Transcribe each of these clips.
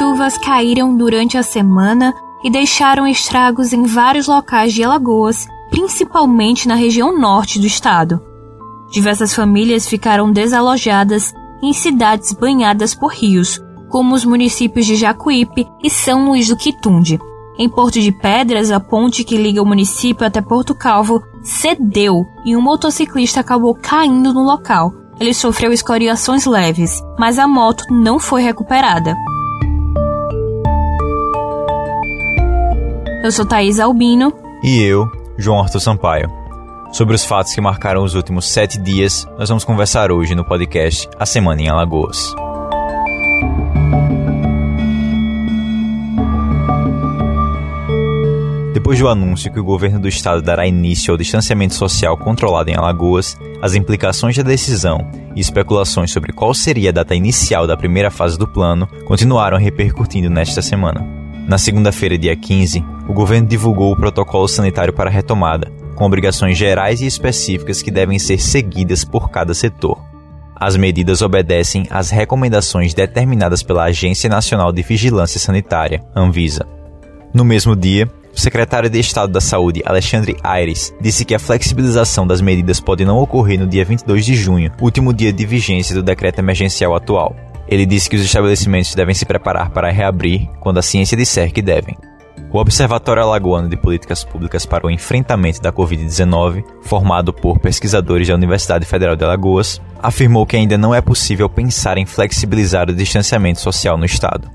chuvas caíram durante a semana e deixaram estragos em vários locais de Alagoas, principalmente na região norte do estado. Diversas famílias ficaram desalojadas em cidades banhadas por rios, como os municípios de Jacuípe e São Luís do Quitunde. Em Porto de Pedras, a ponte que liga o município até Porto Calvo cedeu e um motociclista acabou caindo no local. Ele sofreu escoriações leves, mas a moto não foi recuperada. Eu sou Thaís Albino. E eu, João Arthur Sampaio. Sobre os fatos que marcaram os últimos sete dias, nós vamos conversar hoje no podcast A Semana em Alagoas. Depois do anúncio que o governo do estado dará início ao distanciamento social controlado em Alagoas, as implicações da decisão e especulações sobre qual seria a data inicial da primeira fase do plano continuaram repercutindo nesta semana. Na segunda-feira, dia 15, o governo divulgou o protocolo sanitário para a retomada, com obrigações gerais e específicas que devem ser seguidas por cada setor. As medidas obedecem às recomendações determinadas pela Agência Nacional de Vigilância Sanitária, Anvisa. No mesmo dia, o secretário de Estado da Saúde, Alexandre Aires, disse que a flexibilização das medidas pode não ocorrer no dia 22 de junho, último dia de vigência do decreto emergencial atual. Ele disse que os estabelecimentos devem se preparar para reabrir quando a ciência disser que devem. O Observatório Alagoano de Políticas Públicas para o Enfrentamento da Covid-19, formado por pesquisadores da Universidade Federal de Alagoas, afirmou que ainda não é possível pensar em flexibilizar o distanciamento social no Estado.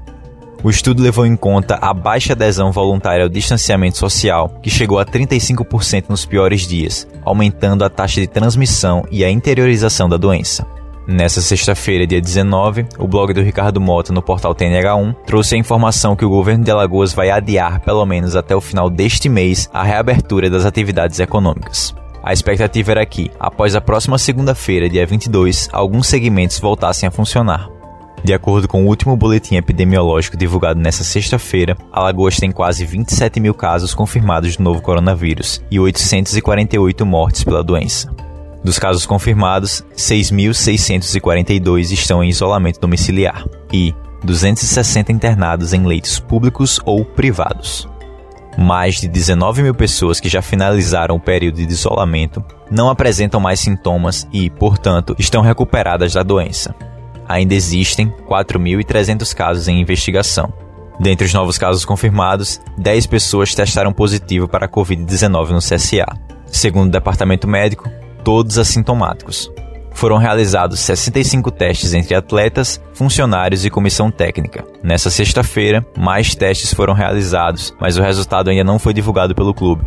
O estudo levou em conta a baixa adesão voluntária ao distanciamento social, que chegou a 35% nos piores dias, aumentando a taxa de transmissão e a interiorização da doença. Nessa sexta-feira, dia 19, o blog do Ricardo Mota no portal TNH1 trouxe a informação que o governo de Alagoas vai adiar, pelo menos até o final deste mês, a reabertura das atividades econômicas. A expectativa era que, após a próxima segunda-feira, dia 22, alguns segmentos voltassem a funcionar. De acordo com o último boletim epidemiológico divulgado nesta sexta-feira, Alagoas tem quase 27 mil casos confirmados do novo coronavírus e 848 mortes pela doença. Dos casos confirmados, 6.642 estão em isolamento domiciliar e 260 internados em leitos públicos ou privados. Mais de 19 mil pessoas que já finalizaram o período de isolamento não apresentam mais sintomas e, portanto, estão recuperadas da doença ainda existem 4.300 casos em investigação. Dentre os novos casos confirmados, 10 pessoas testaram positivo para a Covid-19 no CSA. Segundo o departamento médico, todos assintomáticos. Foram realizados 65 testes entre atletas, funcionários e comissão técnica. Nessa sexta-feira, mais testes foram realizados, mas o resultado ainda não foi divulgado pelo clube.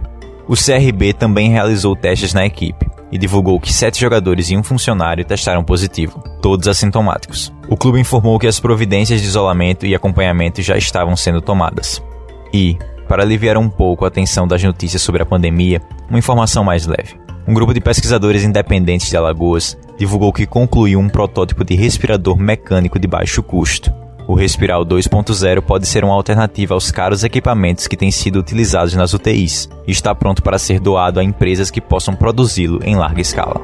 O CRB também realizou testes na equipe e divulgou que sete jogadores e um funcionário testaram positivo, todos assintomáticos. O clube informou que as providências de isolamento e acompanhamento já estavam sendo tomadas. E, para aliviar um pouco a tensão das notícias sobre a pandemia, uma informação mais leve. Um grupo de pesquisadores independentes de Alagoas divulgou que concluiu um protótipo de respirador mecânico de baixo custo, o Respiral 2.0 pode ser uma alternativa aos caros equipamentos que têm sido utilizados nas UTIs e está pronto para ser doado a empresas que possam produzi-lo em larga escala.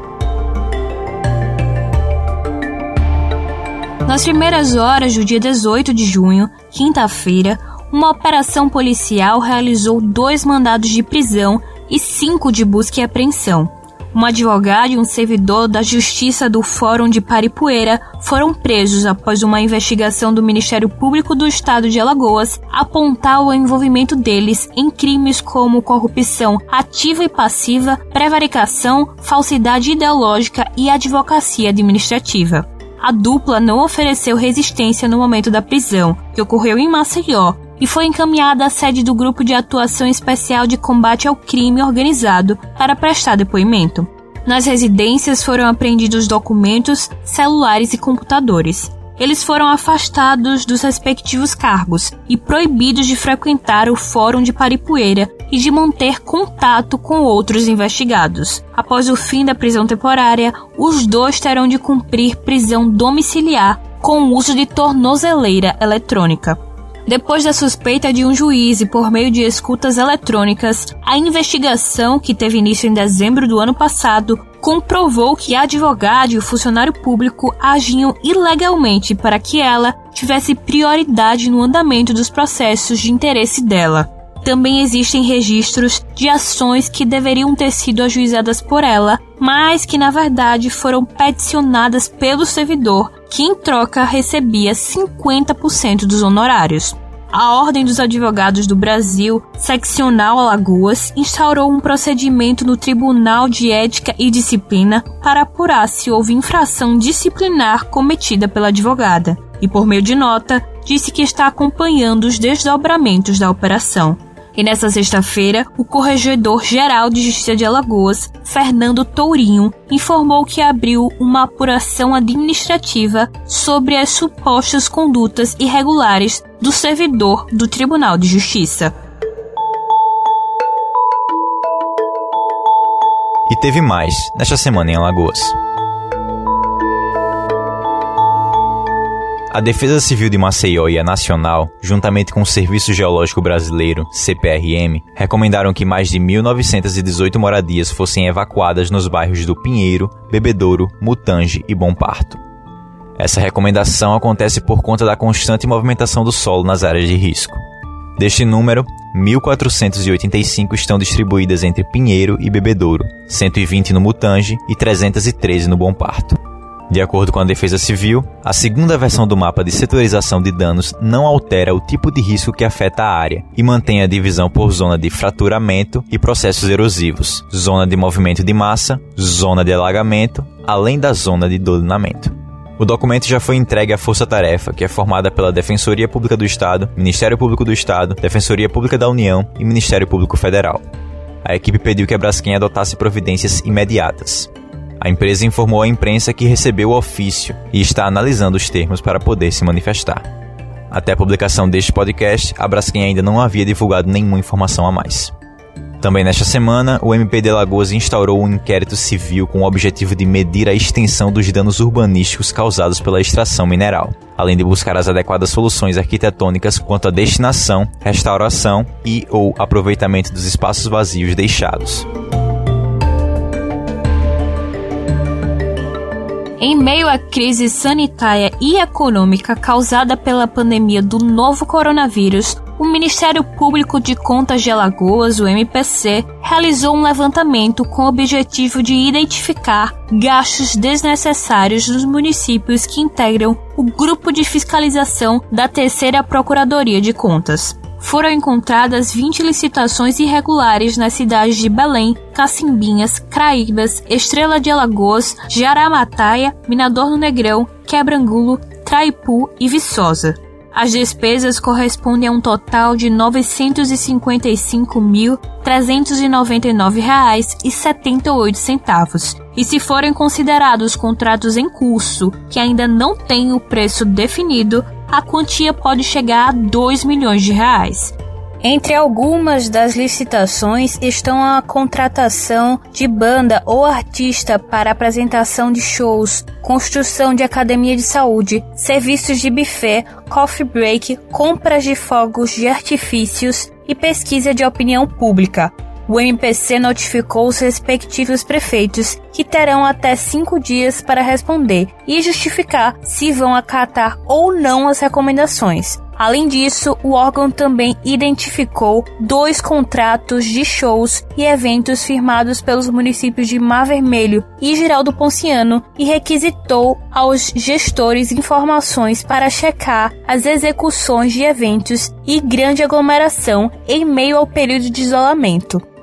Nas primeiras horas do dia 18 de junho, quinta-feira, uma operação policial realizou dois mandados de prisão e cinco de busca e apreensão um advogado e um servidor da Justiça do Fórum de Paripueira foram presos após uma investigação do Ministério Público do Estado de Alagoas apontar o envolvimento deles em crimes como corrupção ativa e passiva, prevaricação, falsidade ideológica e advocacia administrativa. A dupla não ofereceu resistência no momento da prisão, que ocorreu em Maceió, e foi encaminhada à sede do Grupo de Atuação Especial de Combate ao Crime Organizado para prestar depoimento. Nas residências foram apreendidos documentos, celulares e computadores. Eles foram afastados dos respectivos cargos e proibidos de frequentar o Fórum de Paripueira e de manter contato com outros investigados. Após o fim da prisão temporária, os dois terão de cumprir prisão domiciliar com o uso de tornozeleira eletrônica. Depois da suspeita de um juiz e por meio de escutas eletrônicas, a investigação, que teve início em dezembro do ano passado, comprovou que a advogada e o funcionário público agiam ilegalmente para que ela tivesse prioridade no andamento dos processos de interesse dela. Também existem registros de ações que deveriam ter sido ajuizadas por ela, mas que na verdade foram peticionadas pelo servidor, que em troca recebia 50% dos honorários. A Ordem dos Advogados do Brasil, seccional Alagoas, instaurou um procedimento no Tribunal de Ética e Disciplina para apurar se houve infração disciplinar cometida pela advogada e, por meio de nota, disse que está acompanhando os desdobramentos da operação. E nesta sexta-feira, o Corregedor-Geral de Justiça de Alagoas, Fernando Tourinho, informou que abriu uma apuração administrativa sobre as supostas condutas irregulares do servidor do Tribunal de Justiça. E teve mais nesta semana em Alagoas. A Defesa Civil de Maceió e a Nacional, juntamente com o Serviço Geológico Brasileiro, CPRM, recomendaram que mais de 1.918 moradias fossem evacuadas nos bairros do Pinheiro, Bebedouro, Mutange e Bom Parto. Essa recomendação acontece por conta da constante movimentação do solo nas áreas de risco. Deste número, 1.485 estão distribuídas entre Pinheiro e Bebedouro, 120 no Mutange e 313 no Bom Parto. De acordo com a Defesa Civil, a segunda versão do mapa de setorização de danos não altera o tipo de risco que afeta a área e mantém a divisão por zona de fraturamento e processos erosivos, zona de movimento de massa, zona de alagamento, além da zona de dolinamento. O documento já foi entregue à Força Tarefa, que é formada pela Defensoria Pública do Estado, Ministério Público do Estado, Defensoria Pública da União e Ministério Público Federal. A equipe pediu que a Braskem adotasse providências imediatas. A empresa informou à imprensa que recebeu o ofício e está analisando os termos para poder se manifestar. Até a publicação deste podcast, a Braskem ainda não havia divulgado nenhuma informação a mais. Também nesta semana, o MP de Alagoas instaurou um inquérito civil com o objetivo de medir a extensão dos danos urbanísticos causados pela extração mineral, além de buscar as adequadas soluções arquitetônicas quanto à destinação, restauração e ou aproveitamento dos espaços vazios deixados. Em meio à crise sanitária e econômica causada pela pandemia do novo coronavírus, o Ministério Público de Contas de Alagoas, o MPC, realizou um levantamento com o objetivo de identificar gastos desnecessários dos municípios que integram o grupo de fiscalização da Terceira Procuradoria de Contas foram encontradas 20 licitações irregulares nas cidades de Belém, Cacimbinhas, Craíbas, Estrela de Alagoas, Jaramataia, Minador do Negrão, Quebrangulo, Traipu e Viçosa. As despesas correspondem a um total de R$ 955.399,78. E se forem considerados contratos em curso que ainda não têm o preço definido, a quantia pode chegar a 2 milhões de reais. Entre algumas das licitações estão a contratação de banda ou artista para apresentação de shows, construção de academia de saúde, serviços de buffet, coffee break, compras de fogos de artifícios e pesquisa de opinião pública. O MPC notificou os respectivos prefeitos que terão até cinco dias para responder e justificar se vão acatar ou não as recomendações. Além disso, o órgão também identificou dois contratos de shows e eventos firmados pelos municípios de Mar Vermelho e Giraldo Ponciano e requisitou aos gestores informações para checar as execuções de eventos e grande aglomeração em meio ao período de isolamento.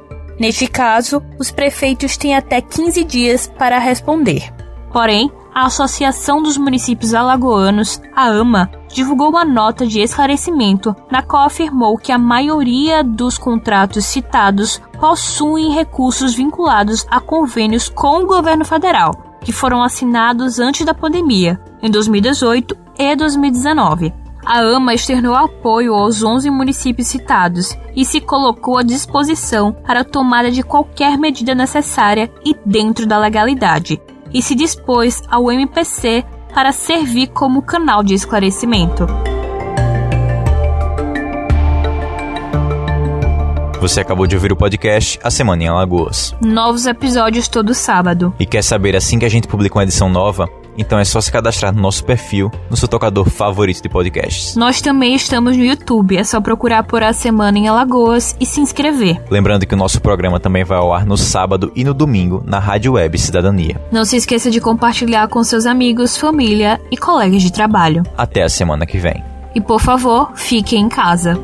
Neste caso, os prefeitos têm até 15 dias para responder. Porém, a Associação dos Municípios Alagoanos, a AMA, divulgou uma nota de esclarecimento na qual afirmou que a maioria dos contratos citados possuem recursos vinculados a convênios com o governo federal, que foram assinados antes da pandemia, em 2018 e 2019. A AMA externou apoio aos 11 municípios citados e se colocou à disposição para a tomada de qualquer medida necessária e dentro da legalidade, e se dispôs ao MPC para servir como canal de esclarecimento. Você acabou de ouvir o podcast A Semana em Alagoas. Novos episódios todo sábado. E quer saber assim que a gente publica uma edição nova? Então é só se cadastrar no nosso perfil, no seu tocador favorito de podcasts. Nós também estamos no YouTube, é só procurar por A Semana em Alagoas e se inscrever. Lembrando que o nosso programa também vai ao ar no sábado e no domingo na Rádio Web Cidadania. Não se esqueça de compartilhar com seus amigos, família e colegas de trabalho. Até a semana que vem. E por favor, fique em casa.